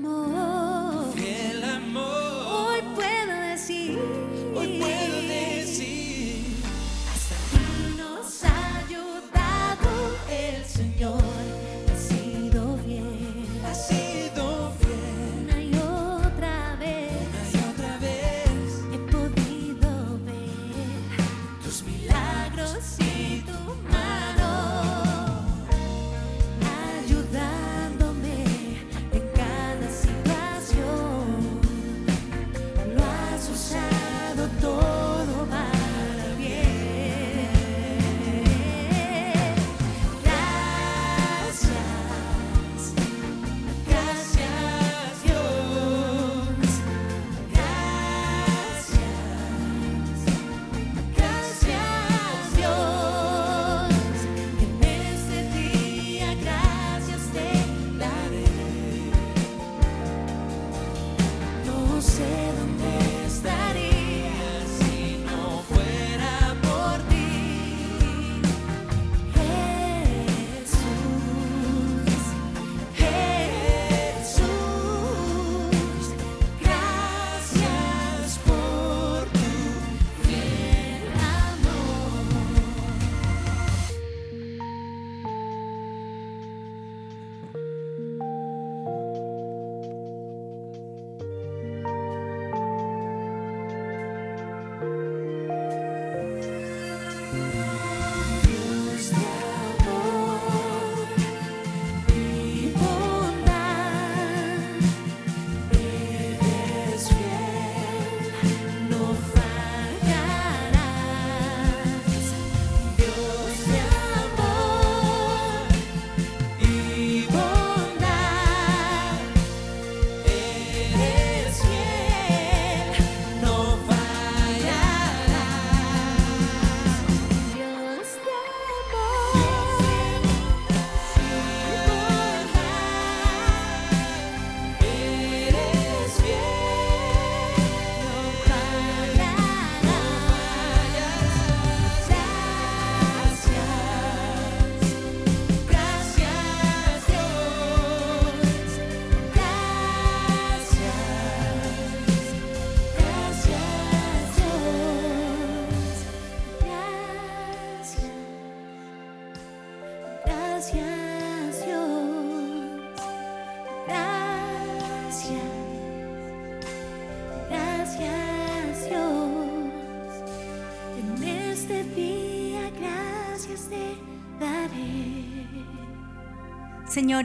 more.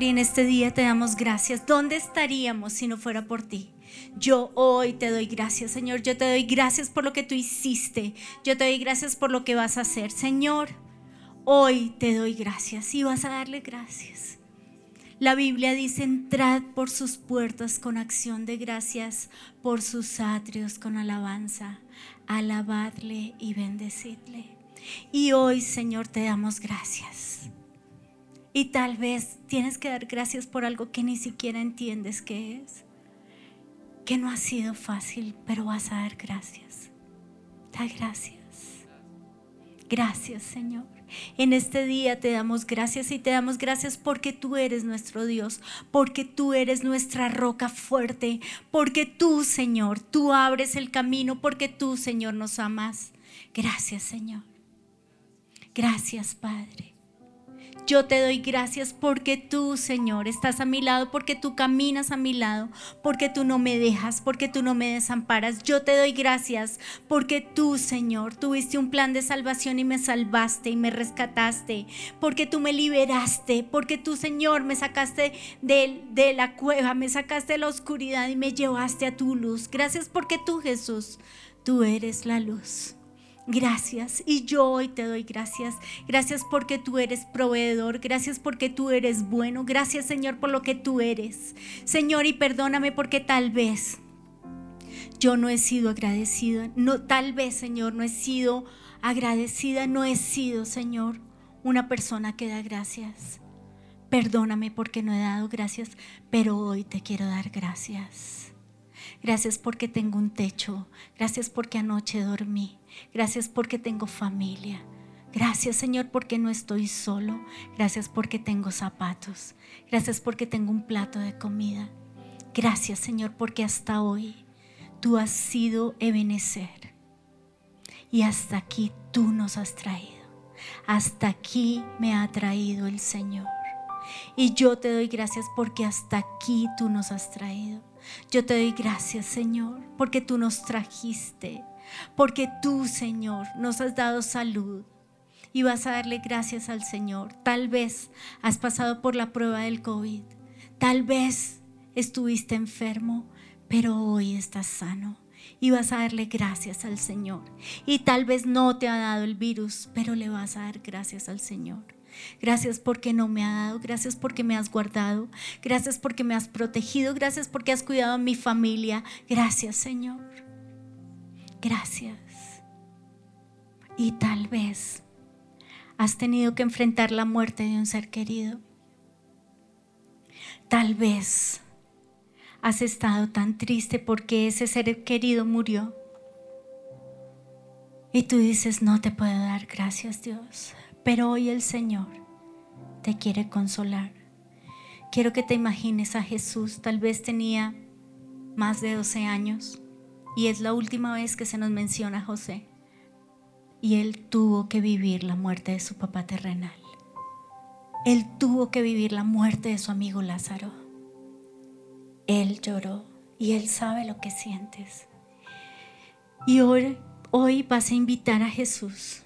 Y en este día te damos gracias. ¿Dónde estaríamos si no fuera por ti? Yo hoy te doy gracias, Señor. Yo te doy gracias por lo que tú hiciste. Yo te doy gracias por lo que vas a hacer. Señor, hoy te doy gracias y vas a darle gracias. La Biblia dice, entrad por sus puertas con acción de gracias, por sus atrios con alabanza. Alabadle y bendecidle. Y hoy, Señor, te damos gracias. Y tal vez tienes que dar gracias por algo que ni siquiera entiendes qué es. Que no ha sido fácil, pero vas a dar gracias. Da gracias. Gracias, Señor. En este día te damos gracias y te damos gracias porque tú eres nuestro Dios, porque tú eres nuestra roca fuerte, porque tú, Señor, tú abres el camino, porque tú, Señor, nos amas. Gracias, Señor. Gracias, Padre. Yo te doy gracias porque tú, Señor, estás a mi lado, porque tú caminas a mi lado, porque tú no me dejas, porque tú no me desamparas. Yo te doy gracias porque tú, Señor, tuviste un plan de salvación y me salvaste y me rescataste, porque tú me liberaste, porque tú, Señor, me sacaste de, de la cueva, me sacaste de la oscuridad y me llevaste a tu luz. Gracias porque tú, Jesús, tú eres la luz. Gracias. Y yo hoy te doy gracias. Gracias porque tú eres proveedor. Gracias porque tú eres bueno. Gracias Señor por lo que tú eres. Señor, y perdóname porque tal vez yo no he sido agradecida. No, tal vez Señor no he sido agradecida. No he sido Señor una persona que da gracias. Perdóname porque no he dado gracias, pero hoy te quiero dar gracias. Gracias porque tengo un techo. Gracias porque anoche dormí. Gracias porque tengo familia. Gracias Señor porque no estoy solo. Gracias porque tengo zapatos. Gracias porque tengo un plato de comida. Gracias Señor porque hasta hoy tú has sido Ebenecer. Y hasta aquí tú nos has traído. Hasta aquí me ha traído el Señor. Y yo te doy gracias porque hasta aquí tú nos has traído. Yo te doy gracias Señor porque tú nos trajiste porque tú, Señor, nos has dado salud y vas a darle gracias al Señor. Tal vez has pasado por la prueba del COVID, tal vez estuviste enfermo, pero hoy estás sano y vas a darle gracias al Señor. Y tal vez no te ha dado el virus, pero le vas a dar gracias al Señor. Gracias porque no me ha dado, gracias porque me has guardado, gracias porque me has protegido, gracias porque has cuidado a mi familia. Gracias Señor gracias. Y tal vez has tenido que enfrentar la muerte de un ser querido. Tal vez has estado tan triste porque ese ser querido murió. Y tú dices, no te puedo dar gracias Dios. Pero hoy el Señor te quiere consolar. Quiero que te imagines a Jesús. Tal vez tenía más de 12 años y es la última vez que se nos menciona a José. Y él tuvo que vivir la muerte de su papá terrenal. Él tuvo que vivir la muerte de su amigo Lázaro. Él lloró y él sabe lo que sientes. Y hoy, hoy vas a invitar a Jesús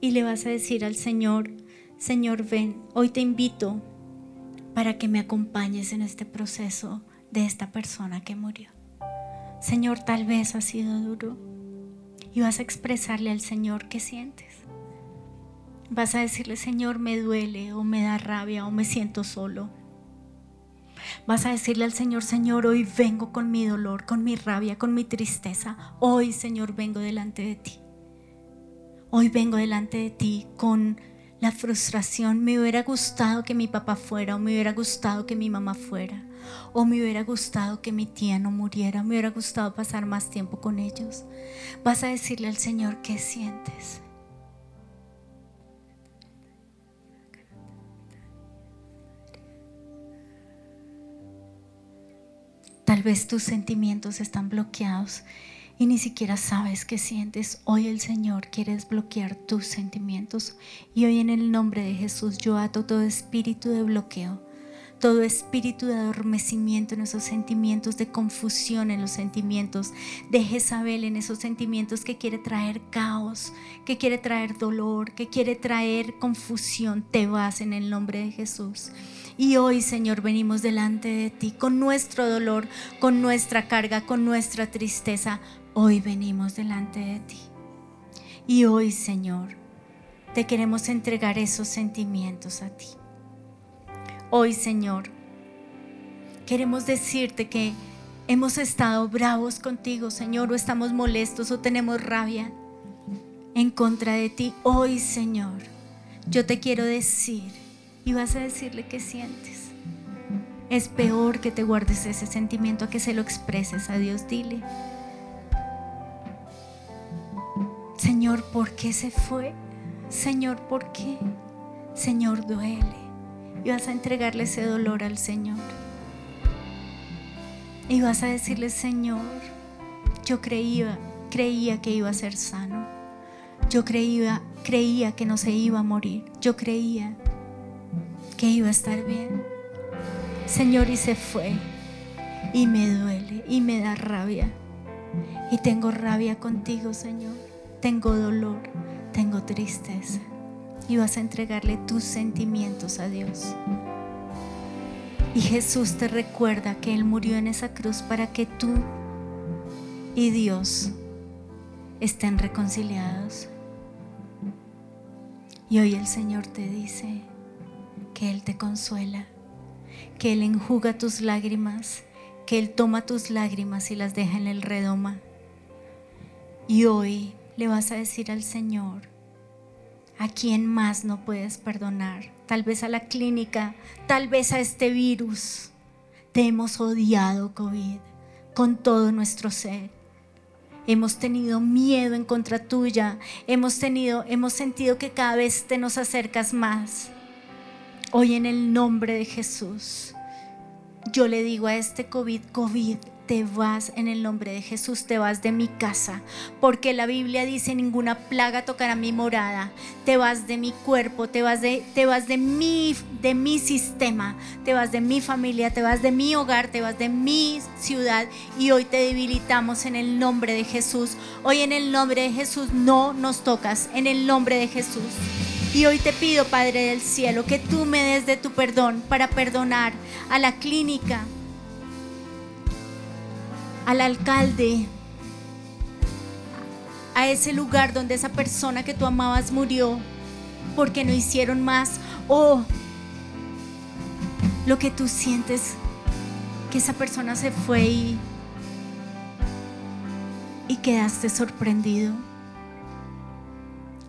y le vas a decir al Señor, Señor, ven, hoy te invito para que me acompañes en este proceso de esta persona que murió. Señor, tal vez ha sido duro. Y vas a expresarle al Señor qué sientes. Vas a decirle, Señor, me duele o me da rabia o me siento solo. Vas a decirle al Señor, Señor, hoy vengo con mi dolor, con mi rabia, con mi tristeza. Hoy, Señor, vengo delante de ti. Hoy vengo delante de ti con la frustración. Me hubiera gustado que mi papá fuera o me hubiera gustado que mi mamá fuera. O me hubiera gustado que mi tía no muriera, me hubiera gustado pasar más tiempo con ellos. Vas a decirle al Señor qué sientes. Tal vez tus sentimientos están bloqueados y ni siquiera sabes qué sientes. Hoy el Señor quiere desbloquear tus sentimientos y hoy en el nombre de Jesús yo ato todo espíritu de bloqueo todo espíritu de adormecimiento en esos sentimientos, de confusión en los sentimientos, de Jezabel en esos sentimientos que quiere traer caos, que quiere traer dolor, que quiere traer confusión, te vas en el nombre de Jesús. Y hoy, Señor, venimos delante de ti con nuestro dolor, con nuestra carga, con nuestra tristeza. Hoy venimos delante de ti. Y hoy, Señor, te queremos entregar esos sentimientos a ti. Hoy, Señor, queremos decirte que hemos estado bravos contigo, Señor, o estamos molestos o tenemos rabia en contra de ti. Hoy, Señor, yo te quiero decir y vas a decirle qué sientes. Es peor que te guardes ese sentimiento a que se lo expreses a Dios. Dile, Señor, ¿por qué se fue? Señor, ¿por qué? Señor, duele. Y vas a entregarle ese dolor al Señor. Y vas a decirle, Señor, yo creía, creía que iba a ser sano. Yo creía, creía que no se iba a morir. Yo creía que iba a estar bien. Señor, y se fue. Y me duele y me da rabia. Y tengo rabia contigo, Señor. Tengo dolor, tengo tristeza. Y vas a entregarle tus sentimientos a Dios. Y Jesús te recuerda que Él murió en esa cruz para que tú y Dios estén reconciliados. Y hoy el Señor te dice que Él te consuela, que Él enjuga tus lágrimas, que Él toma tus lágrimas y las deja en el redoma. Y hoy le vas a decir al Señor, ¿a quién más no puedes perdonar? Tal vez a la clínica, tal vez a este virus. Te hemos odiado, COVID, con todo nuestro ser. Hemos tenido miedo en contra tuya. Hemos tenido, hemos sentido que cada vez te nos acercas más. Hoy en el nombre de Jesús, yo le digo a este COVID, COVID, te vas en el nombre de Jesús, te vas de mi casa, porque la Biblia dice ninguna plaga tocará mi morada. Te vas de mi cuerpo, te vas de te vas de mi de mi sistema, te vas de mi familia, te vas de mi hogar, te vas de mi ciudad y hoy te debilitamos en el nombre de Jesús. Hoy en el nombre de Jesús no nos tocas, en el nombre de Jesús. Y hoy te pido, Padre del Cielo, que tú me des de tu perdón para perdonar a la clínica, al alcalde, a ese lugar donde esa persona que tú amabas murió porque no hicieron más o lo que tú sientes que esa persona se fue y, y quedaste sorprendido.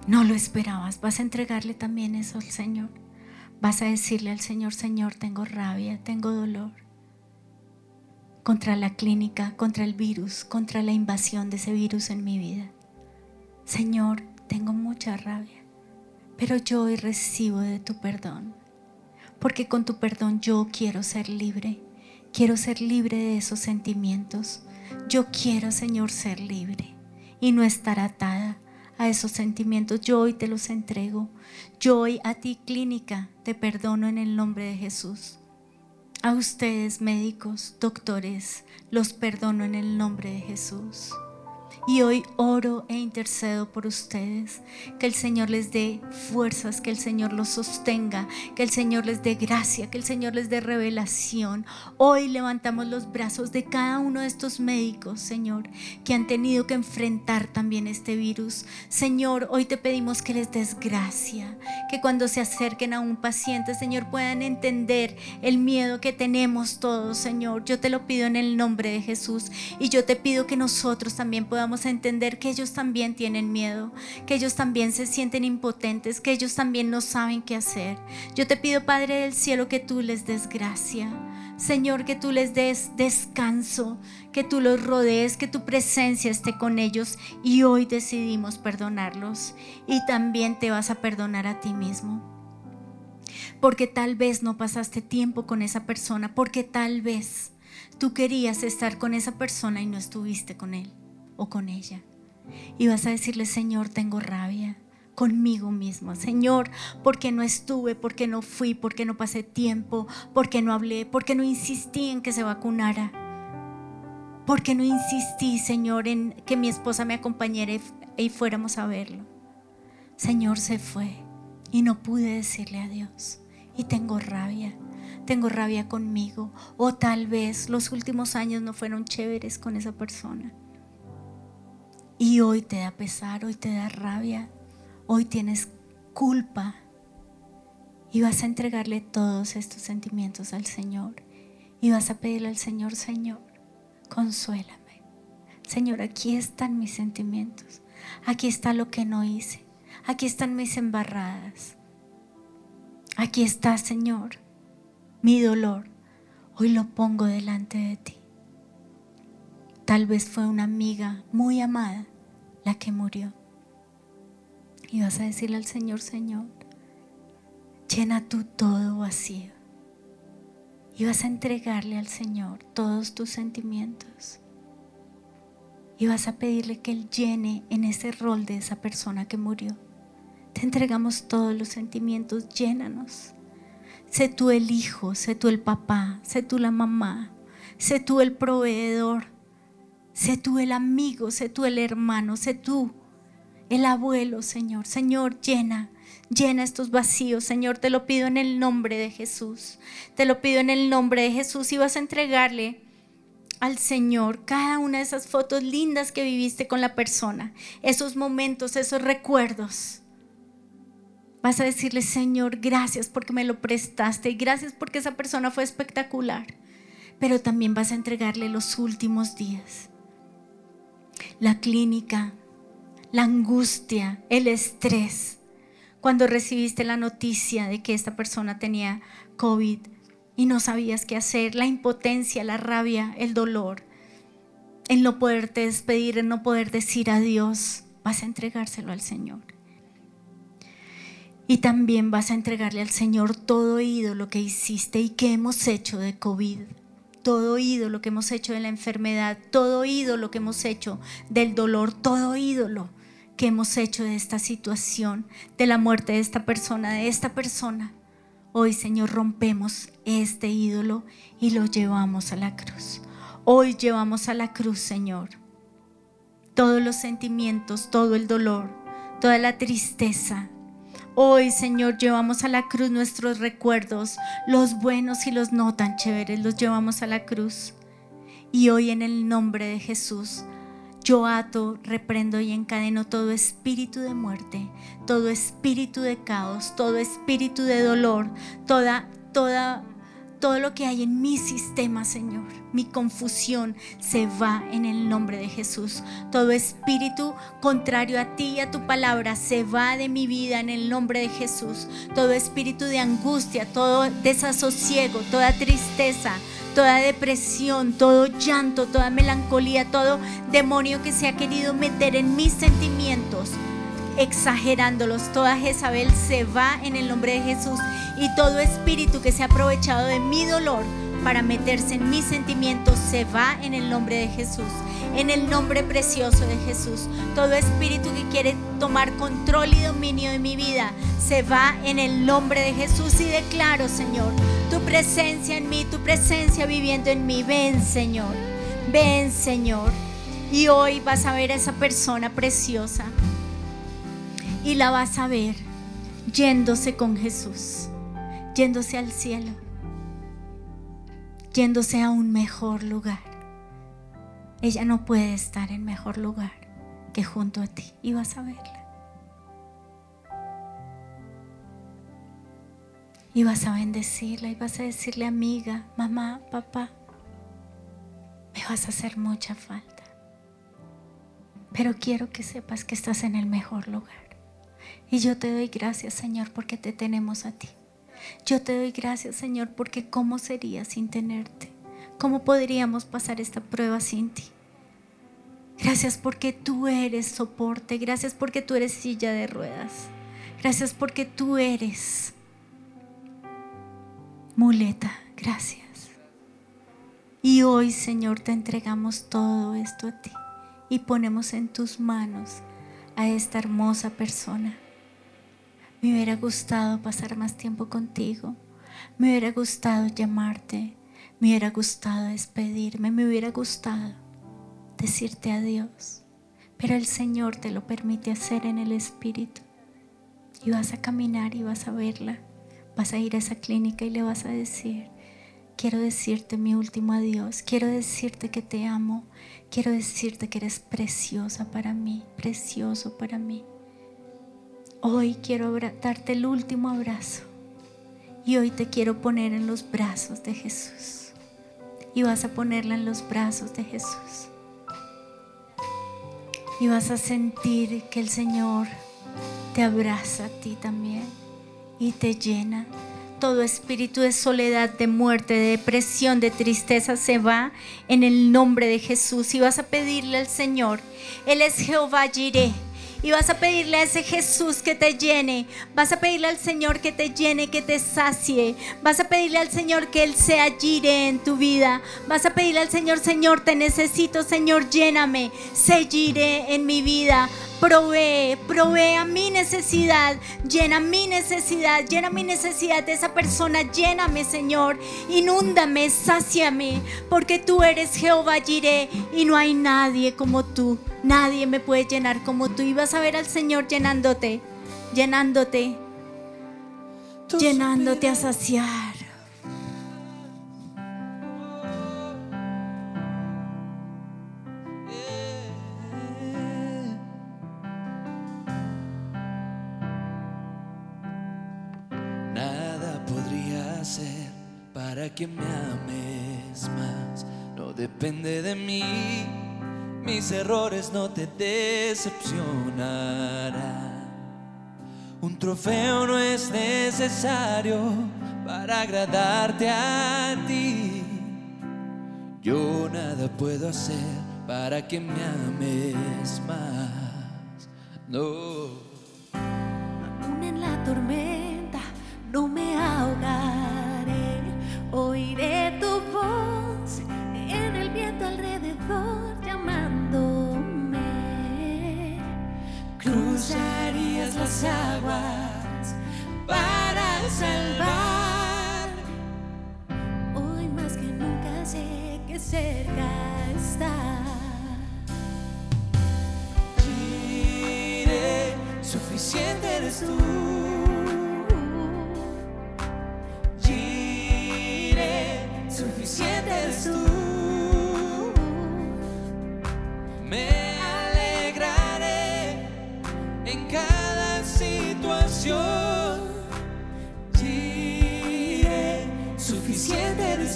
No lo esperabas. Vas a entregarle también eso al Señor. Vas a decirle al Señor, Señor, tengo rabia, tengo dolor contra la clínica, contra el virus, contra la invasión de ese virus en mi vida. Señor, tengo mucha rabia, pero yo hoy recibo de tu perdón, porque con tu perdón yo quiero ser libre, quiero ser libre de esos sentimientos. Yo quiero, Señor, ser libre y no estar atada a esos sentimientos. Yo hoy te los entrego. Yo hoy a ti, clínica, te perdono en el nombre de Jesús. A ustedes, médicos, doctores, los perdono en el nombre de Jesús. Y hoy oro e intercedo por ustedes. Que el Señor les dé fuerzas, que el Señor los sostenga, que el Señor les dé gracia, que el Señor les dé revelación. Hoy levantamos los brazos de cada uno de estos médicos, Señor, que han tenido que enfrentar también este virus. Señor, hoy te pedimos que les des gracia, que cuando se acerquen a un paciente, Señor, puedan entender el miedo que tenemos todos, Señor. Yo te lo pido en el nombre de Jesús y yo te pido que nosotros también podamos a entender que ellos también tienen miedo, que ellos también se sienten impotentes, que ellos también no saben qué hacer. Yo te pido, Padre del cielo, que tú les des gracia. Señor, que tú les des descanso, que tú los rodees, que tu presencia esté con ellos y hoy decidimos perdonarlos y también te vas a perdonar a ti mismo. Porque tal vez no pasaste tiempo con esa persona, porque tal vez tú querías estar con esa persona y no estuviste con él o con ella. Y vas a decirle, Señor, tengo rabia conmigo mismo. Señor, porque no estuve, porque no fui, porque no pasé tiempo, porque no hablé, porque no insistí en que se vacunara. Porque no insistí, Señor, en que mi esposa me acompañara y fuéramos a verlo. Señor, se fue y no pude decirle adiós. Y tengo rabia tengo rabia conmigo. O tal vez los últimos años no fueron chéveres con esa persona. Y hoy te da pesar, hoy te da rabia, hoy tienes culpa. Y vas a entregarle todos estos sentimientos al Señor. Y vas a pedirle al Señor, Señor, consuélame. Señor, aquí están mis sentimientos. Aquí está lo que no hice. Aquí están mis embarradas. Aquí está, Señor, mi dolor. Hoy lo pongo delante de ti. Tal vez fue una amiga muy amada la que murió. Y vas a decirle al Señor, Señor, llena tú todo vacío. Y vas a entregarle al Señor todos tus sentimientos. Y vas a pedirle que Él llene en ese rol de esa persona que murió. Te entregamos todos los sentimientos, llénanos. Sé tú el hijo, sé tú el papá, sé tú la mamá, sé tú el proveedor, sé tú el amigo, sé tú el hermano, sé tú el abuelo, Señor. Señor, llena, llena estos vacíos, Señor. Te lo pido en el nombre de Jesús. Te lo pido en el nombre de Jesús y vas a entregarle al Señor cada una de esas fotos lindas que viviste con la persona, esos momentos, esos recuerdos. Vas a decirle, Señor, gracias porque me lo prestaste y gracias porque esa persona fue espectacular. Pero también vas a entregarle los últimos días. La clínica, la angustia, el estrés. Cuando recibiste la noticia de que esta persona tenía COVID y no sabías qué hacer, la impotencia, la rabia, el dolor, el no poderte despedir, el no poder decir adiós, vas a entregárselo al Señor. Y también vas a entregarle al Señor todo ídolo que hiciste y que hemos hecho de COVID. Todo ídolo que hemos hecho de la enfermedad, todo ídolo que hemos hecho del dolor, todo ídolo que hemos hecho de esta situación, de la muerte de esta persona, de esta persona. Hoy, Señor, rompemos este ídolo y lo llevamos a la cruz. Hoy llevamos a la cruz, Señor, todos los sentimientos, todo el dolor, toda la tristeza, Hoy, Señor, llevamos a la cruz nuestros recuerdos, los buenos y los no tan chéveres, los llevamos a la cruz. Y hoy en el nombre de Jesús, yo ato, reprendo y encadeno todo espíritu de muerte, todo espíritu de caos, todo espíritu de dolor, toda, toda todo lo que hay en mi sistema, Señor, mi confusión, se va en el nombre de Jesús. Todo espíritu contrario a ti y a tu palabra se va de mi vida en el nombre de Jesús. Todo espíritu de angustia, todo desasosiego, toda tristeza, toda depresión, todo llanto, toda melancolía, todo demonio que se ha querido meter en mis sentimientos exagerándolos. Toda Jezabel se va en el nombre de Jesús y todo espíritu que se ha aprovechado de mi dolor para meterse en mis sentimientos se va en el nombre de Jesús, en el nombre precioso de Jesús. Todo espíritu que quiere tomar control y dominio de mi vida se va en el nombre de Jesús y declaro, Señor, tu presencia en mí, tu presencia viviendo en mí. Ven, Señor, ven, Señor. Y hoy vas a ver a esa persona preciosa y la vas a ver yéndose con Jesús, yéndose al cielo, yéndose a un mejor lugar. Ella no puede estar en mejor lugar que junto a ti y vas a verla. Y vas a bendecirla y vas a decirle amiga, mamá, papá, me vas a hacer mucha falta. Pero quiero que sepas que estás en el mejor lugar. Y yo te doy gracias, Señor, porque te tenemos a ti. Yo te doy gracias, Señor, porque ¿cómo sería sin tenerte? ¿Cómo podríamos pasar esta prueba sin ti? Gracias porque tú eres soporte. Gracias porque tú eres silla de ruedas. Gracias porque tú eres muleta. Gracias. Y hoy, Señor, te entregamos todo esto a ti y ponemos en tus manos a esta hermosa persona me hubiera gustado pasar más tiempo contigo. Me hubiera gustado llamarte. Me hubiera gustado despedirme. Me hubiera gustado decirte adiós. Pero el Señor te lo permite hacer en el Espíritu. Y vas a caminar y vas a verla. Vas a ir a esa clínica y le vas a decir, quiero decirte mi último adiós. Quiero decirte que te amo. Quiero decirte que eres preciosa para mí. Precioso para mí. Hoy quiero darte el último abrazo y hoy te quiero poner en los brazos de Jesús. Y vas a ponerla en los brazos de Jesús. Y vas a sentir que el Señor te abraza a ti también y te llena. Todo espíritu de soledad, de muerte, de depresión, de tristeza se va en el nombre de Jesús. Y vas a pedirle al Señor. Él es Jehová Jireh y vas a pedirle a ese Jesús que te llene. Vas a pedirle al Señor que te llene, que te sacie. Vas a pedirle al Señor que Él sea gire en tu vida. Vas a pedirle al Señor, Señor, te necesito, Señor, lléname. Se en mi vida provee, provee a mi necesidad, llena mi necesidad, llena mi necesidad de esa persona, lléname Señor, inúndame, sáciame, porque tú eres Jehová Jireh y no hay nadie como tú, nadie me puede llenar como tú y vas a ver al Señor llenándote, llenándote, llenándote a saciar. para que me ames más. No depende de mí, mis errores no te decepcionarán. Un trofeo no es necesario para agradarte a ti. Yo nada puedo hacer para que me ames más. No. Aún en la tormenta aguas para salvar. Hoy más que nunca sé que cerca estás. Iré, suficiente eres tú.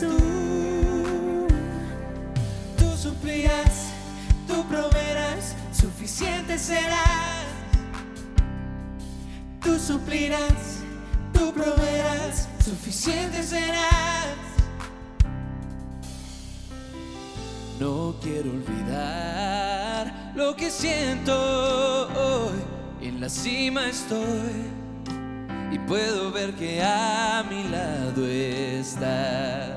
Tú. Tú suplirás, tú proveerás, suficiente serás. Tú suplirás, tú proveerás, suficiente serás. No quiero olvidar lo que siento hoy. En la cima estoy y puedo ver que a mi lado estás.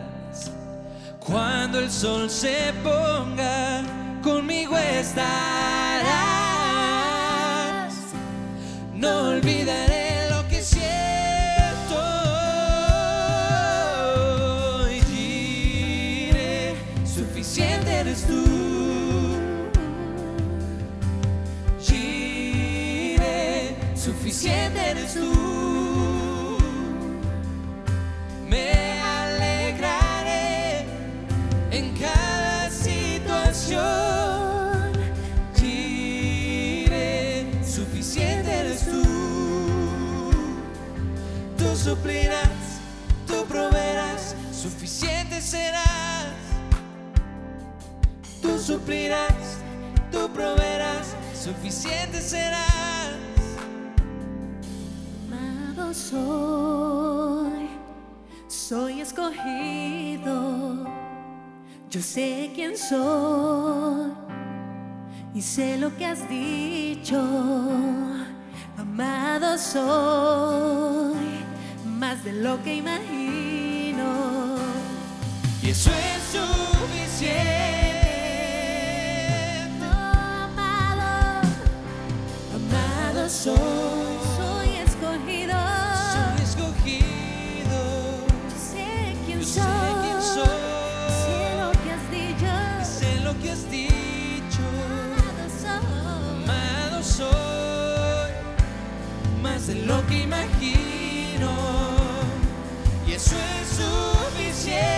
Cuando el sol se ponga, conmigo estarás. No olvidaré serás. Tú suplirás, tú proveerás, suficiente serás. Amado soy, soy escogido. Yo sé quién soy y sé lo que has dicho. Amado soy más de lo que imagino. Y eso es suficiente. amado, amado soy, soy escogido. Soy escogido. sé quién Yo soy. Sé quién soy. Sé lo que has dicho. Sé lo que has dicho. Amado soy. Amado soy. Más de lo que imagino. Eso es. Suficiente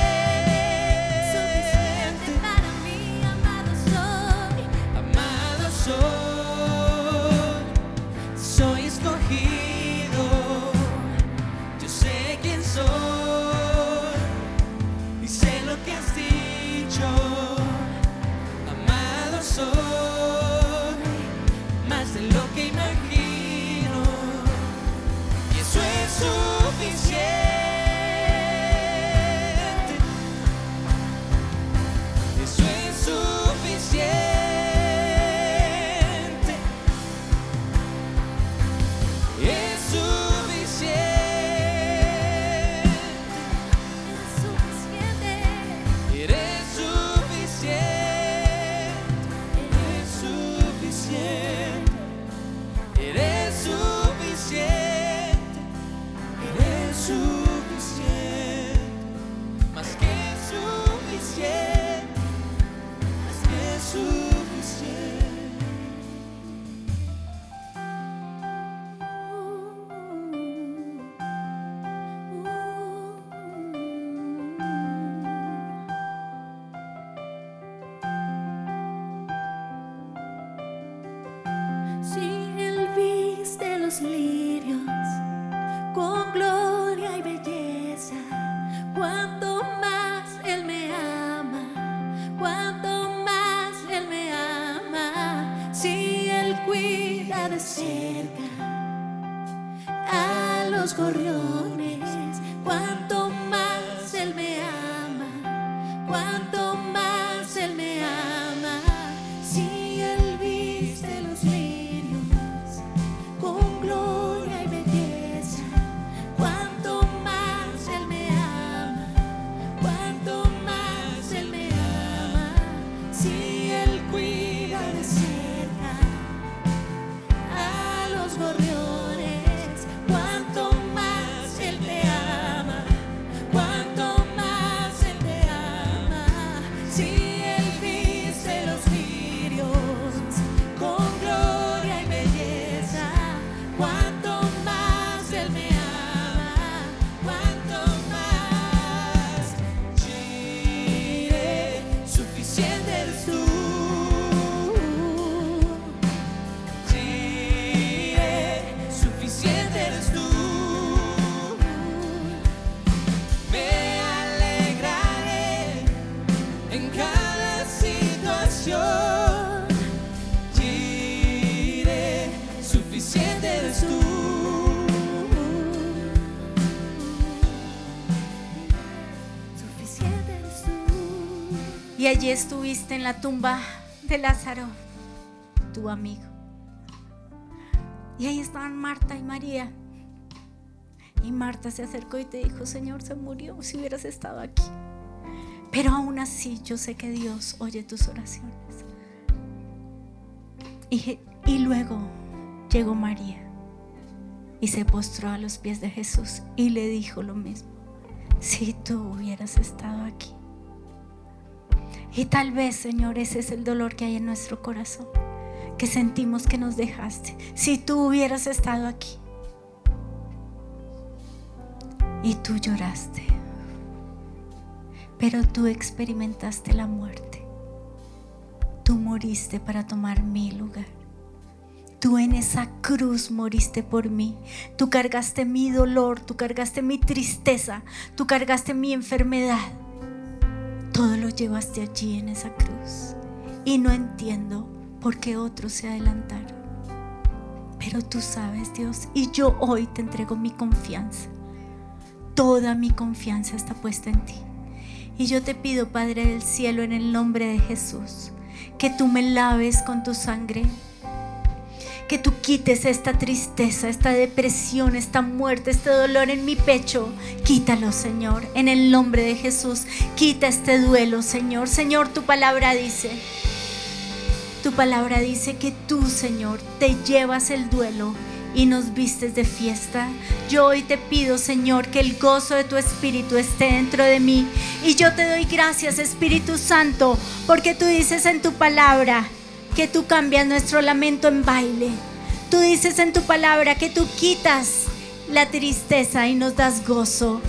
allí estuviste en la tumba de Lázaro, tu amigo. Y ahí estaban Marta y María. Y Marta se acercó y te dijo, Señor, se murió si hubieras estado aquí. Pero aún así yo sé que Dios oye tus oraciones. Y, y luego llegó María y se postró a los pies de Jesús y le dijo lo mismo. Si tú hubieras estado aquí. Y tal vez, Señor, ese es el dolor que hay en nuestro corazón, que sentimos que nos dejaste. Si tú hubieras estado aquí y tú lloraste, pero tú experimentaste la muerte. Tú moriste para tomar mi lugar. Tú en esa cruz moriste por mí. Tú cargaste mi dolor, tú cargaste mi tristeza, tú cargaste mi enfermedad. Llevaste allí en esa cruz. Y no entiendo por qué otros se adelantaron. Pero tú sabes, Dios, y yo hoy te entrego mi confianza. Toda mi confianza está puesta en ti. Y yo te pido, Padre del cielo, en el nombre de Jesús, que tú me laves con tu sangre. Que tú quites esta tristeza, esta depresión, esta muerte, este dolor en mi pecho. Quítalo, Señor, en el nombre de Jesús. Quita este duelo, Señor. Señor, tu palabra dice, tu palabra dice que tú, Señor, te llevas el duelo y nos vistes de fiesta. Yo hoy te pido, Señor, que el gozo de tu Espíritu esté dentro de mí. Y yo te doy gracias, Espíritu Santo, porque tú dices en tu palabra que tú cambias nuestro lamento en baile. Tú dices en tu palabra que tú quitas la tristeza y nos das gozo.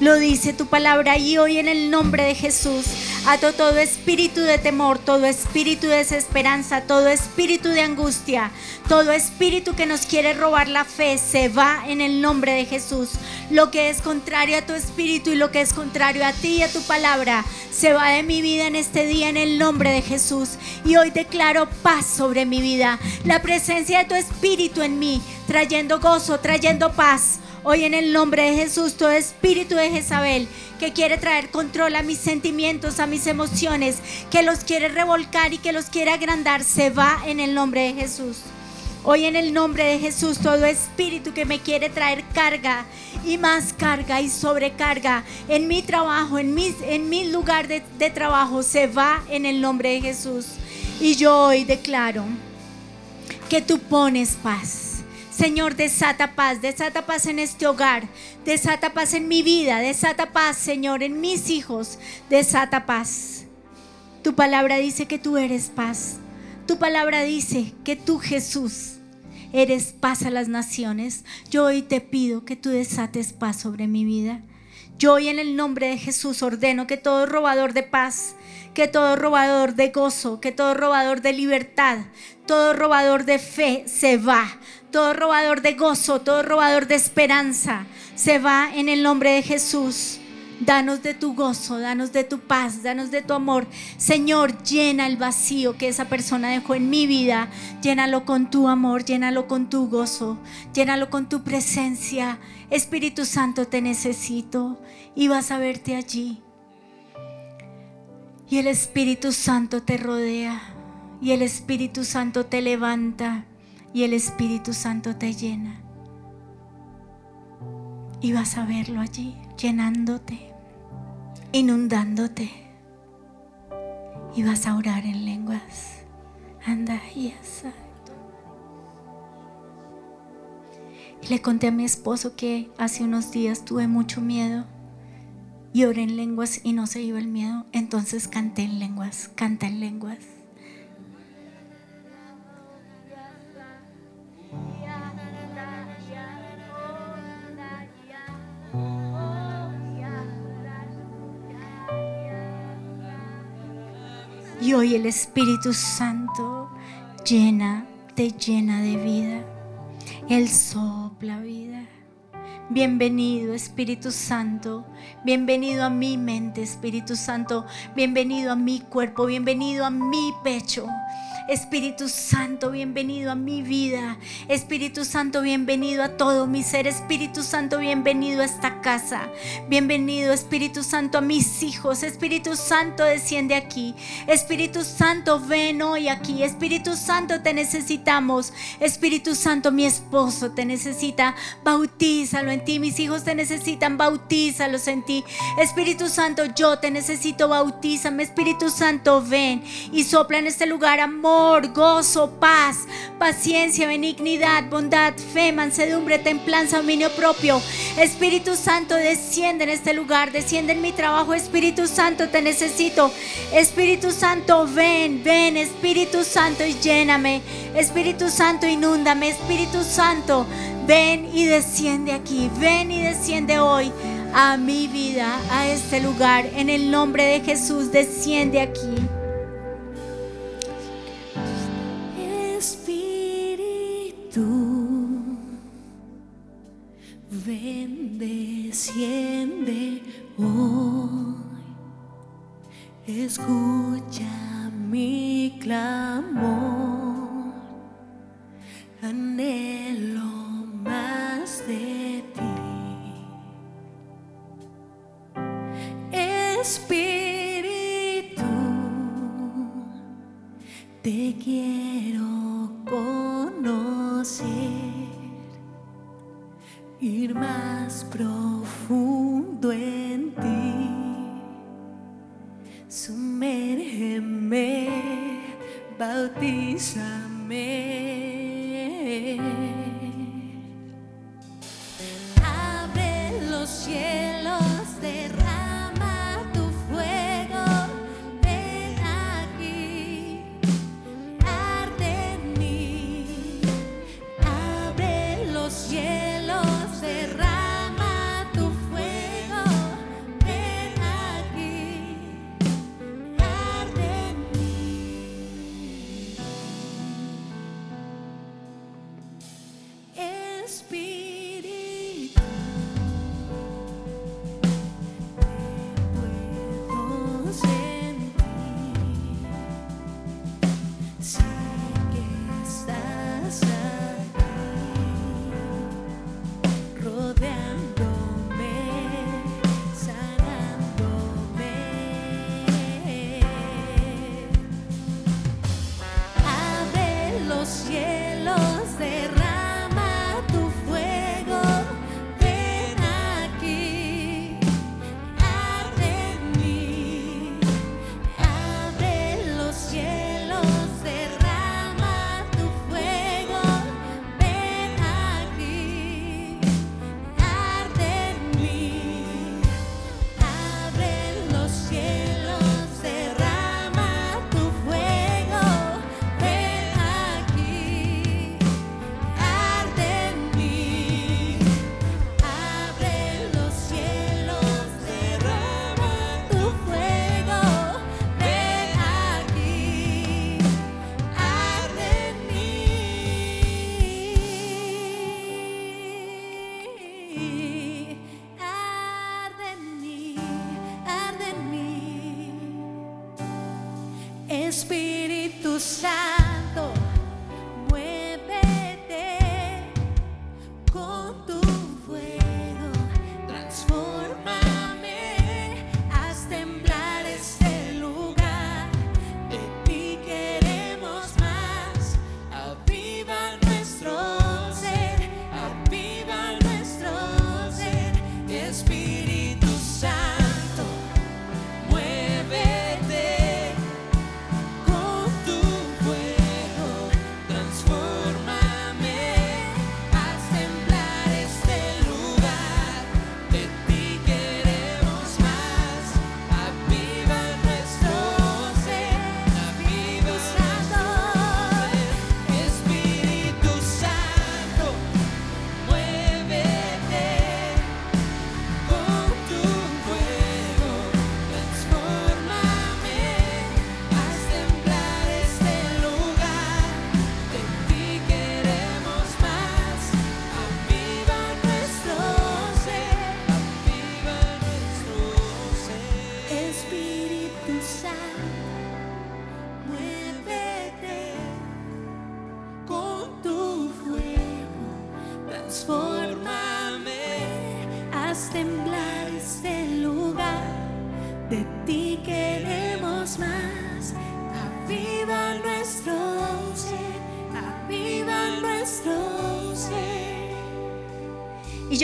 Lo dice tu palabra y hoy en el nombre de Jesús ato todo espíritu de temor, todo espíritu de desesperanza, todo espíritu de angustia, todo espíritu que nos quiere robar la fe se va en el nombre de Jesús. Lo que es contrario a tu espíritu y lo que es contrario a ti y a tu palabra se va de mi vida en este día en el nombre de Jesús. Y hoy declaro paz sobre mi vida, la presencia de tu espíritu en mí, trayendo gozo, trayendo paz. Hoy en el nombre de Jesús, todo espíritu de Jezabel que quiere traer control a mis sentimientos, a mis emociones, que los quiere revolcar y que los quiere agrandar, se va en el nombre de Jesús. Hoy en el nombre de Jesús, todo espíritu que me quiere traer carga y más carga y sobrecarga en mi trabajo, en mi, en mi lugar de, de trabajo, se va en el nombre de Jesús. Y yo hoy declaro que tú pones paz. Señor, desata paz, desata paz en este hogar, desata paz en mi vida, desata paz, Señor, en mis hijos, desata paz. Tu palabra dice que tú eres paz. Tu palabra dice que tú, Jesús, eres paz a las naciones. Yo hoy te pido que tú desates paz sobre mi vida. Yo hoy en el nombre de Jesús ordeno que todo robador de paz, que todo robador de gozo, que todo robador de libertad, todo robador de fe se va. Todo robador de gozo, todo robador de esperanza se va en el nombre de Jesús. Danos de tu gozo, danos de tu paz, danos de tu amor. Señor, llena el vacío que esa persona dejó en mi vida. Llénalo con tu amor, llénalo con tu gozo, llénalo con tu presencia. Espíritu Santo, te necesito y vas a verte allí. Y el Espíritu Santo te rodea y el Espíritu Santo te levanta y el Espíritu Santo te llena. Y vas a verlo allí, llenándote inundándote. Y vas a orar en lenguas. Anda y Y le conté a mi esposo que hace unos días tuve mucho miedo y oré en lenguas y no se iba el miedo. Entonces canté en lenguas, canta en lenguas. Y hoy el Espíritu Santo llena, te llena de vida. Él sopla vida. Bienvenido Espíritu Santo, bienvenido a mi mente Espíritu Santo, bienvenido a mi cuerpo, bienvenido a mi pecho. Espíritu Santo, bienvenido a mi vida. Espíritu Santo, bienvenido a todo mi ser. Espíritu Santo, bienvenido a esta casa. Bienvenido, Espíritu Santo, a mis hijos. Espíritu Santo, desciende aquí. Espíritu Santo, ven hoy aquí. Espíritu Santo, te necesitamos. Espíritu Santo, mi esposo te necesita. Bautízalo en ti. Mis hijos te necesitan. Bautízalos en ti. Espíritu Santo, yo te necesito. Bautízame. Espíritu Santo, ven y sopla en este lugar amor gozo, paz, paciencia, benignidad, bondad, fe, mansedumbre, templanza, dominio propio. Espíritu Santo, desciende en este lugar, desciende en mi trabajo. Espíritu Santo, te necesito. Espíritu Santo, ven, ven, Espíritu Santo, y lléname. Espíritu Santo, inúndame. Espíritu Santo, ven y desciende aquí. Ven y desciende hoy a mi vida, a este lugar. En el nombre de Jesús, desciende aquí. tú. Ven, desciende hoy. Escucha mi clamor. Anhelo más de ti. Espíritu, te quiero conocer, ir más profundo en ti. Sumérgeme, bautízame.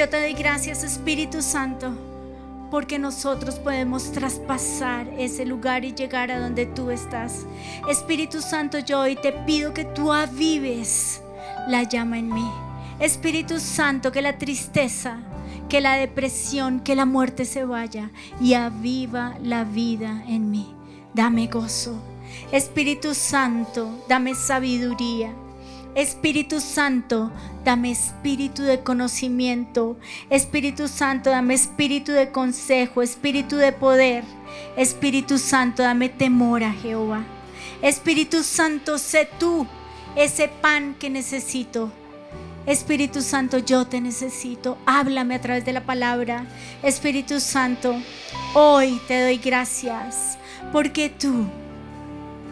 Te doy gracias, Espíritu Santo, porque nosotros podemos traspasar ese lugar y llegar a donde tú estás. Espíritu Santo, yo hoy te pido que tú avives la llama en mí. Espíritu Santo, que la tristeza, que la depresión, que la muerte se vaya y aviva la vida en mí. Dame gozo. Espíritu Santo, dame sabiduría. Espíritu Santo, dame espíritu de conocimiento. Espíritu Santo, dame espíritu de consejo, espíritu de poder. Espíritu Santo, dame temor a Jehová. Espíritu Santo, sé tú ese pan que necesito. Espíritu Santo, yo te necesito. Háblame a través de la palabra. Espíritu Santo, hoy te doy gracias porque tú,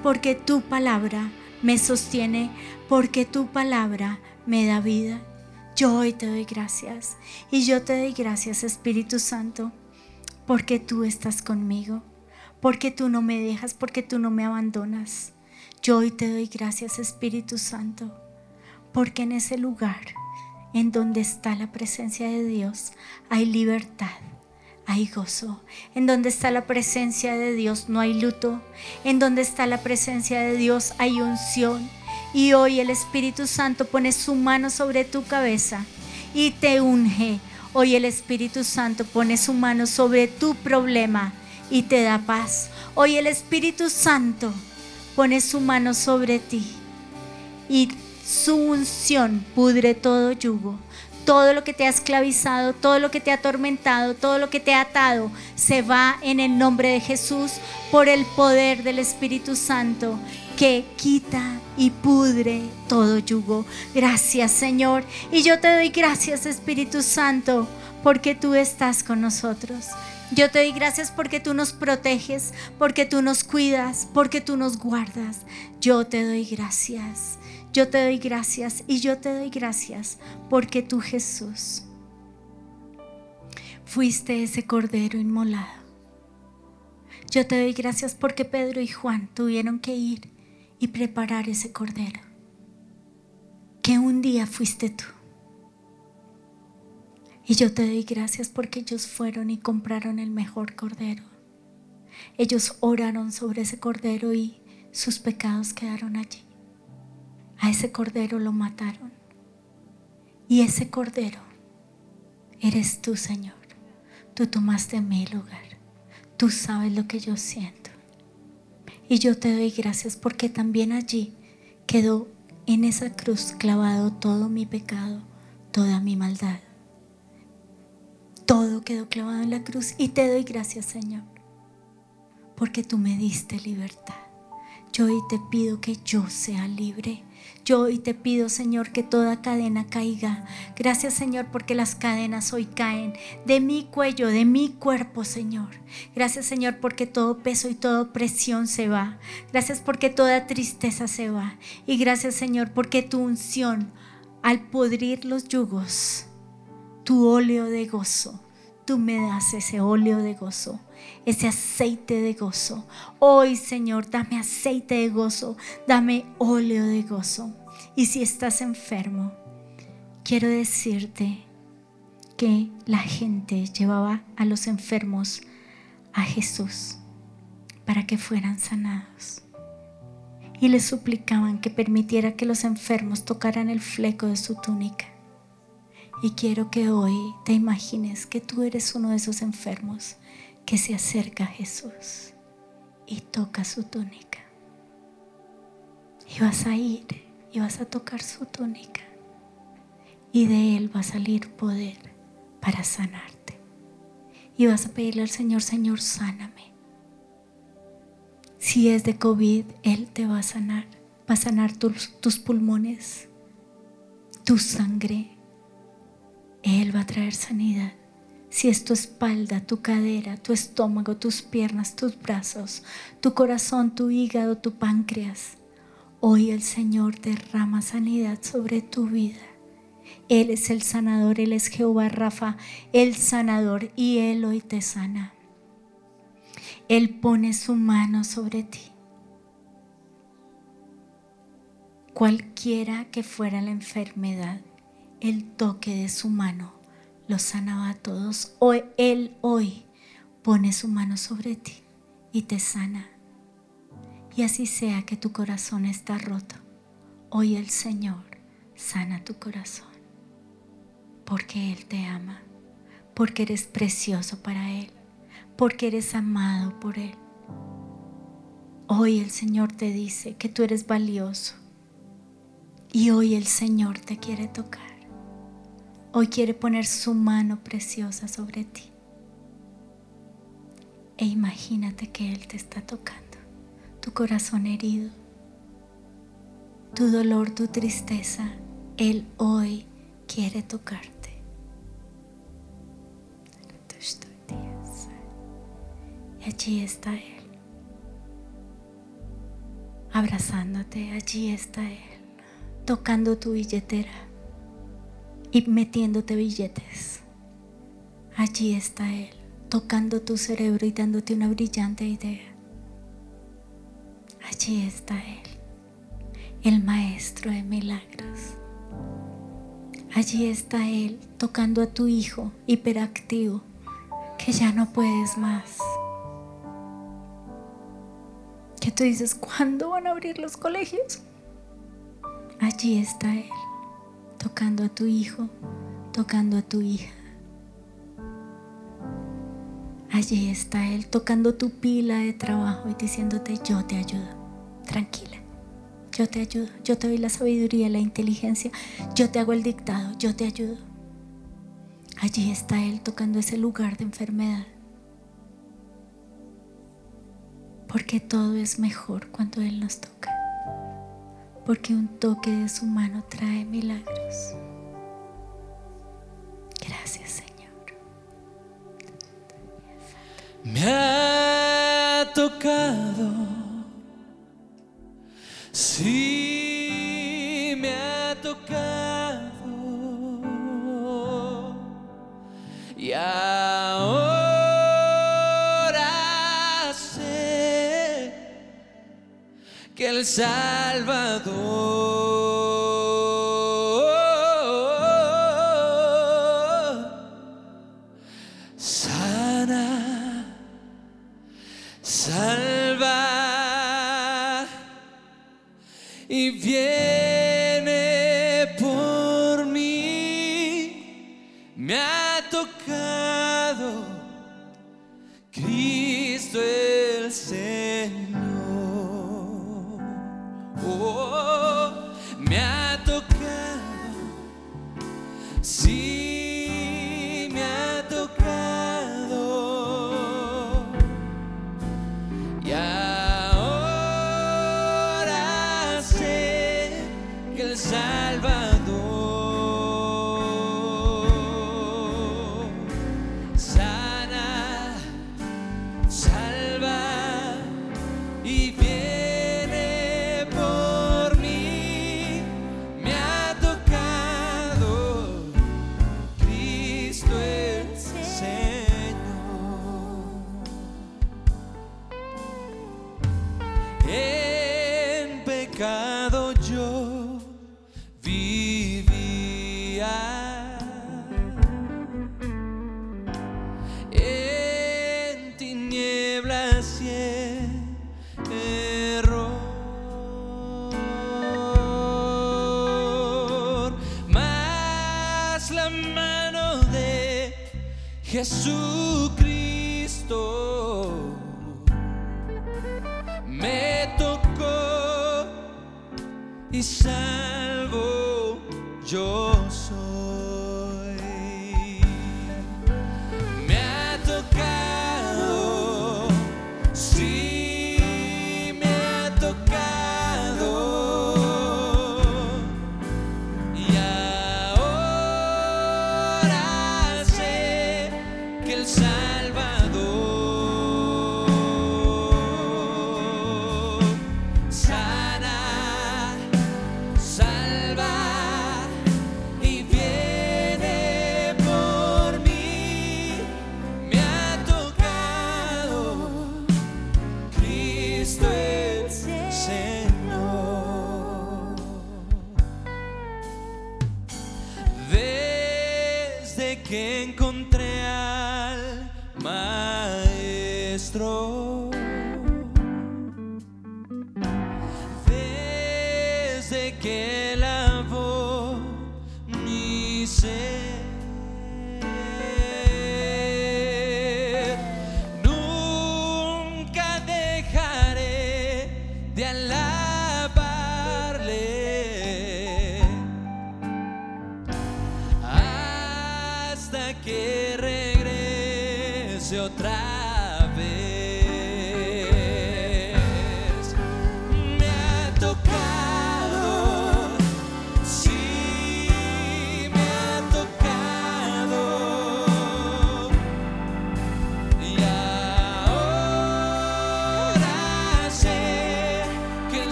porque tu palabra me sostiene, porque tu palabra me da vida. Yo hoy te doy gracias y yo te doy gracias Espíritu Santo porque tú estás conmigo, porque tú no me dejas, porque tú no me abandonas. Yo hoy te doy gracias Espíritu Santo porque en ese lugar en donde está la presencia de Dios hay libertad hay gozo. En donde está la presencia de Dios no hay luto. En donde está la presencia de Dios hay unción. Y hoy el Espíritu Santo pone su mano sobre tu cabeza y te unge. Hoy el Espíritu Santo pone su mano sobre tu problema y te da paz. Hoy el Espíritu Santo pone su mano sobre ti y su unción pudre todo yugo. Todo lo que te ha esclavizado, todo lo que te ha atormentado, todo lo que te ha atado, se va en el nombre de Jesús por el poder del Espíritu Santo que quita y pudre todo yugo. Gracias Señor. Y yo te doy gracias Espíritu Santo porque tú estás con nosotros. Yo te doy gracias porque tú nos proteges, porque tú nos cuidas, porque tú nos guardas. Yo te doy gracias. Yo te doy gracias y yo te doy gracias porque tú Jesús fuiste ese cordero inmolado. Yo te doy gracias porque Pedro y Juan tuvieron que ir y preparar ese cordero. Que un día fuiste tú. Y yo te doy gracias porque ellos fueron y compraron el mejor cordero. Ellos oraron sobre ese cordero y sus pecados quedaron allí. A ese cordero lo mataron. Y ese cordero eres tú, Señor. Tú tomaste mi lugar. Tú sabes lo que yo siento. Y yo te doy gracias porque también allí quedó en esa cruz clavado todo mi pecado, toda mi maldad. Todo quedó clavado en la cruz y te doy gracias, Señor, porque tú me diste libertad. Yo hoy te pido que yo sea libre yo hoy te pido, Señor, que toda cadena caiga. Gracias, Señor, porque las cadenas hoy caen de mi cuello, de mi cuerpo, Señor. Gracias, Señor, porque todo peso y toda presión se va. Gracias porque toda tristeza se va. Y gracias, Señor, porque tu unción, al podrir los yugos, tu óleo de gozo, tú me das ese óleo de gozo ese aceite de gozo. Hoy, Señor, dame aceite de gozo, dame óleo de gozo. Y si estás enfermo, quiero decirte que la gente llevaba a los enfermos a Jesús para que fueran sanados. Y le suplicaban que permitiera que los enfermos tocaran el fleco de su túnica. Y quiero que hoy te imagines que tú eres uno de esos enfermos que se acerca a Jesús y toca su túnica. Y vas a ir y vas a tocar su túnica. Y de él va a salir poder para sanarte. Y vas a pedirle al Señor, Señor, sáname. Si es de COVID, Él te va a sanar. Va a sanar tus, tus pulmones, tu sangre. Él va a traer sanidad si es tu espalda, tu cadera, tu estómago, tus piernas, tus brazos, tu corazón, tu hígado, tu páncreas. Hoy el Señor derrama sanidad sobre tu vida Él es el sanador, Él es Jehová Rafa, el sanador, y Él hoy te sana. Él pone su mano sobre ti. Cualquiera que fuera la enfermedad, el toque de su mano los sanaba a todos. Hoy, Él hoy pone su mano sobre ti y te sana. Y así sea que tu corazón está roto. Hoy el Señor sana tu corazón. Porque Él te ama. Porque eres precioso para Él. Porque eres amado por Él. Hoy el Señor te dice que tú eres valioso. Y hoy el Señor te quiere tocar. Hoy quiere poner su mano preciosa sobre ti. E imagínate que Él te está tocando, tu corazón herido, tu dolor, tu tristeza. Él hoy quiere tocarte. Y allí está Él, abrazándote, allí está Él, tocando tu billetera y metiéndote billetes. Allí está Él, tocando tu cerebro y dándote una brillante idea. Allí está Él, el Maestro de milagros. Allí está Él, tocando a tu hijo hiperactivo, que ya no puedes más. Que tú dices, ¿cuándo van a abrir los colegios? Allí está Él tocando a tu hijo, tocando a tu hija. Allí está Él tocando tu pila de trabajo y diciéndote, yo te ayudo, tranquila, yo te ayudo, yo te doy la sabiduría, la inteligencia, yo te hago el dictado, yo te ayudo. Allí está Él tocando ese lugar de enfermedad. Porque todo es mejor cuando Él nos toca porque un toque de su mano trae milagros. Gracias Señor. Me ha tocado, sí me ha tocado. Y ahora sé que el Salvador ha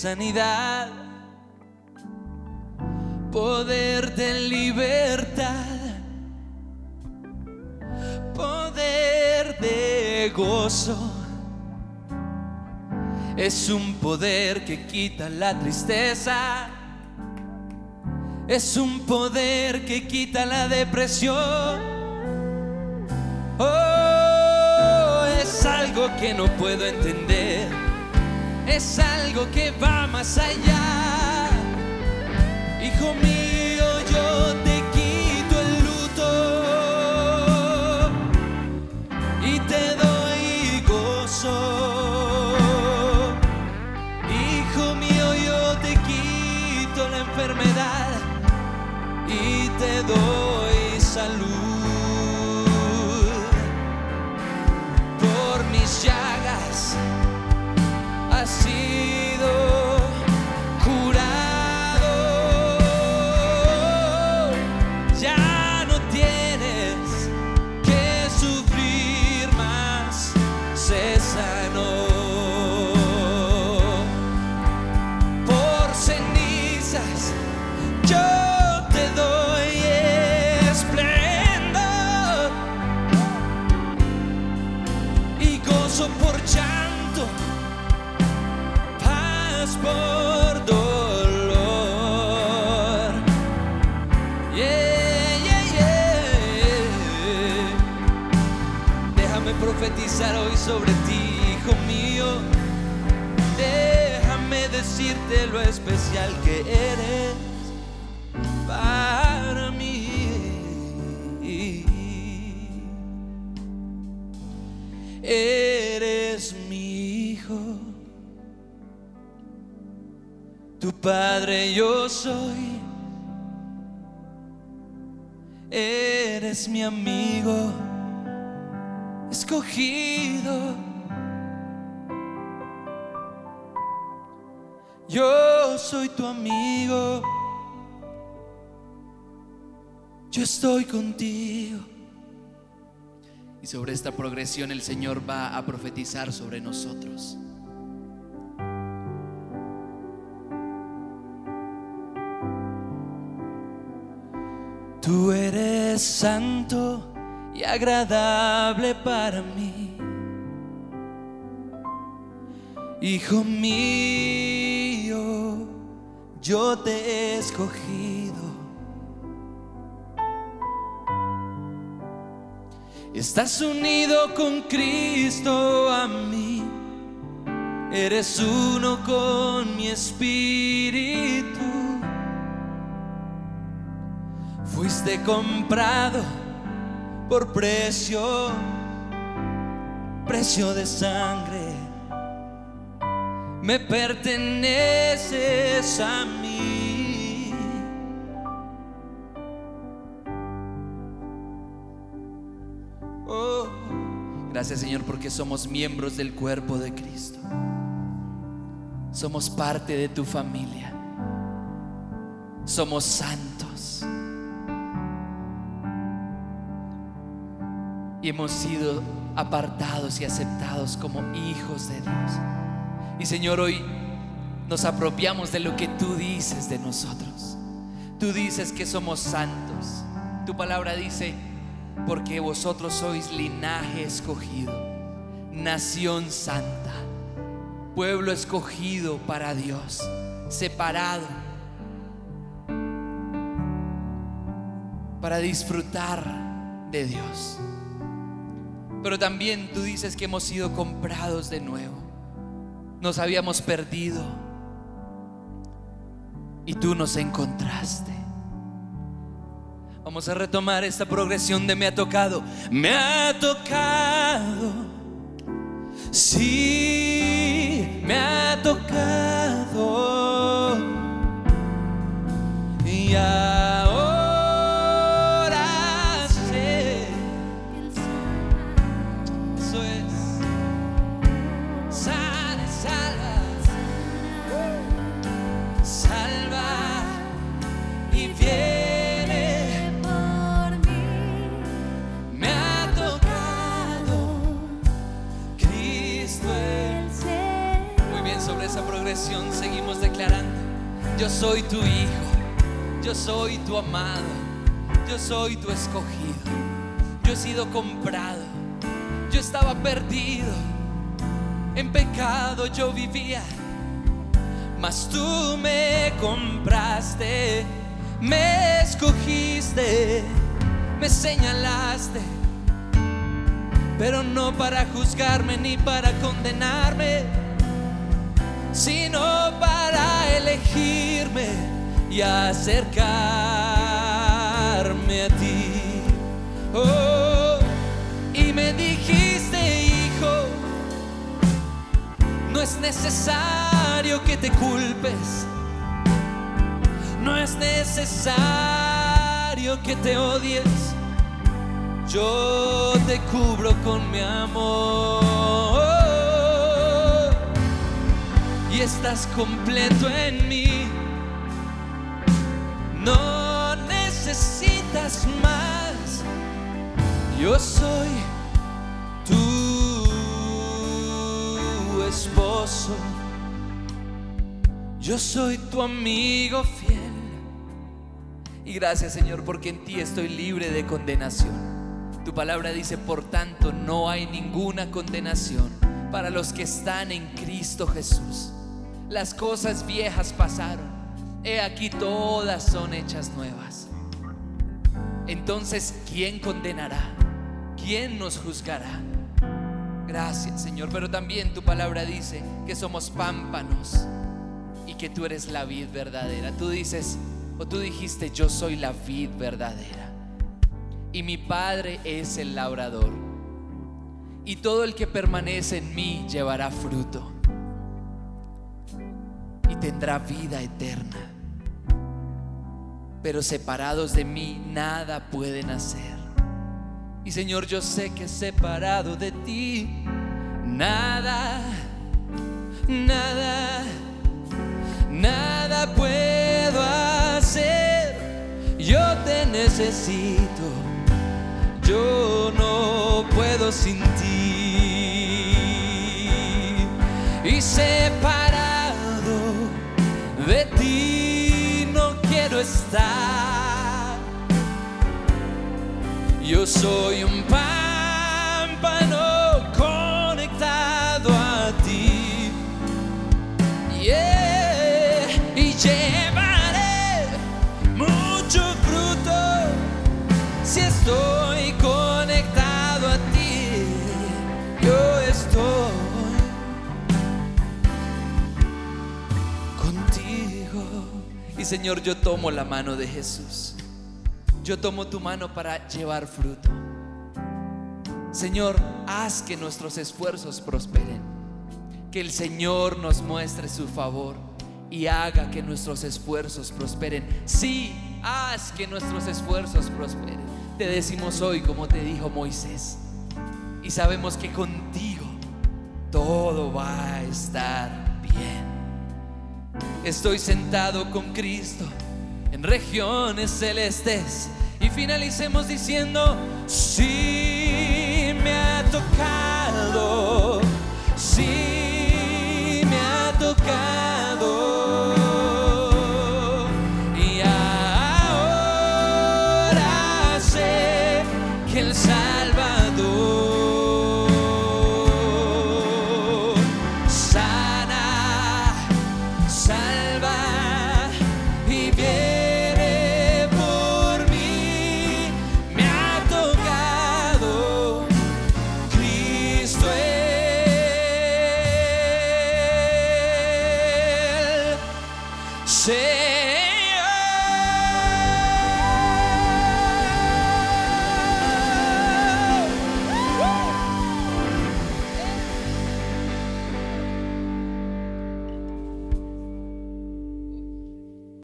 sanidad, poder de libertad, poder de gozo. Es un poder que quita la tristeza. Es un poder que quita la depresión. Oh, es algo que no puedo entender es algo que va más allá. Hijo mío. Hoy sobre ti, hijo mío. Déjame decirte lo especial que eres para mí. Eres mi hijo, tu padre yo soy. Eres mi amigo escogido. Yo soy tu amigo. Yo estoy contigo. Y sobre esta progresión el Señor va a profetizar sobre nosotros. Tú eres santo y agradable para mí. Hijo mío, yo te he escogido. Estás unido con Cristo a mí. Eres uno con mi espíritu. Fuiste comprado por precio, precio de sangre. Me perteneces a mí. Oh, gracias Señor porque somos miembros del cuerpo de Cristo. Somos parte de tu familia. Somos santos. Y hemos sido apartados y aceptados como hijos de Dios. Y Señor, hoy nos apropiamos de lo que tú dices de nosotros. Tú dices que somos santos. Tu palabra dice, porque vosotros sois linaje escogido, nación santa, pueblo escogido para Dios, separado para disfrutar de Dios. Pero también tú dices que hemos sido comprados de nuevo. Nos habíamos perdido. Y tú nos encontraste. Vamos a retomar esta progresión de me ha tocado. Me ha tocado. Sí, me ha tocado. Y ahora Yo soy tu hijo. Yo soy tu amado. Yo soy tu escogido. Yo he sido comprado. Yo estaba perdido. En pecado yo vivía. Mas tú me compraste. Me escogiste. Me señalaste. Pero no para juzgarme ni para condenarme sino para elegirme y acercarme a ti. Oh, y me dijiste, hijo, no es necesario que te culpes, no es necesario que te odies. Yo te cubro con mi amor estás completo en mí. No necesitas más. Yo soy tu esposo. Yo soy tu amigo fiel. Y gracias Señor porque en ti estoy libre de condenación. Tu palabra dice, por tanto, no hay ninguna condenación para los que están en Cristo Jesús. Las cosas viejas pasaron. He aquí todas son hechas nuevas. Entonces, ¿quién condenará? ¿Quién nos juzgará? Gracias, Señor. Pero también tu palabra dice que somos pámpanos y que tú eres la vid verdadera. Tú dices, o tú dijiste, yo soy la vid verdadera. Y mi Padre es el labrador. Y todo el que permanece en mí llevará fruto. Y tendrá vida eterna. Pero separados de mí nada pueden hacer. Y Señor, yo sé que separado de ti, nada, nada, nada puedo hacer. Yo te necesito, yo no puedo sin ti. Y separado quiero estar. Yo soy un pámpano Señor, yo tomo la mano de Jesús. Yo tomo tu mano para llevar fruto. Señor, haz que nuestros esfuerzos prosperen. Que el Señor nos muestre su favor y haga que nuestros esfuerzos prosperen. Sí, haz que nuestros esfuerzos prosperen. Te decimos hoy como te dijo Moisés. Y sabemos que contigo todo va a estar. Estoy sentado con Cristo en regiones celestes y finalicemos diciendo, sí me ha tocado, sí me ha tocado.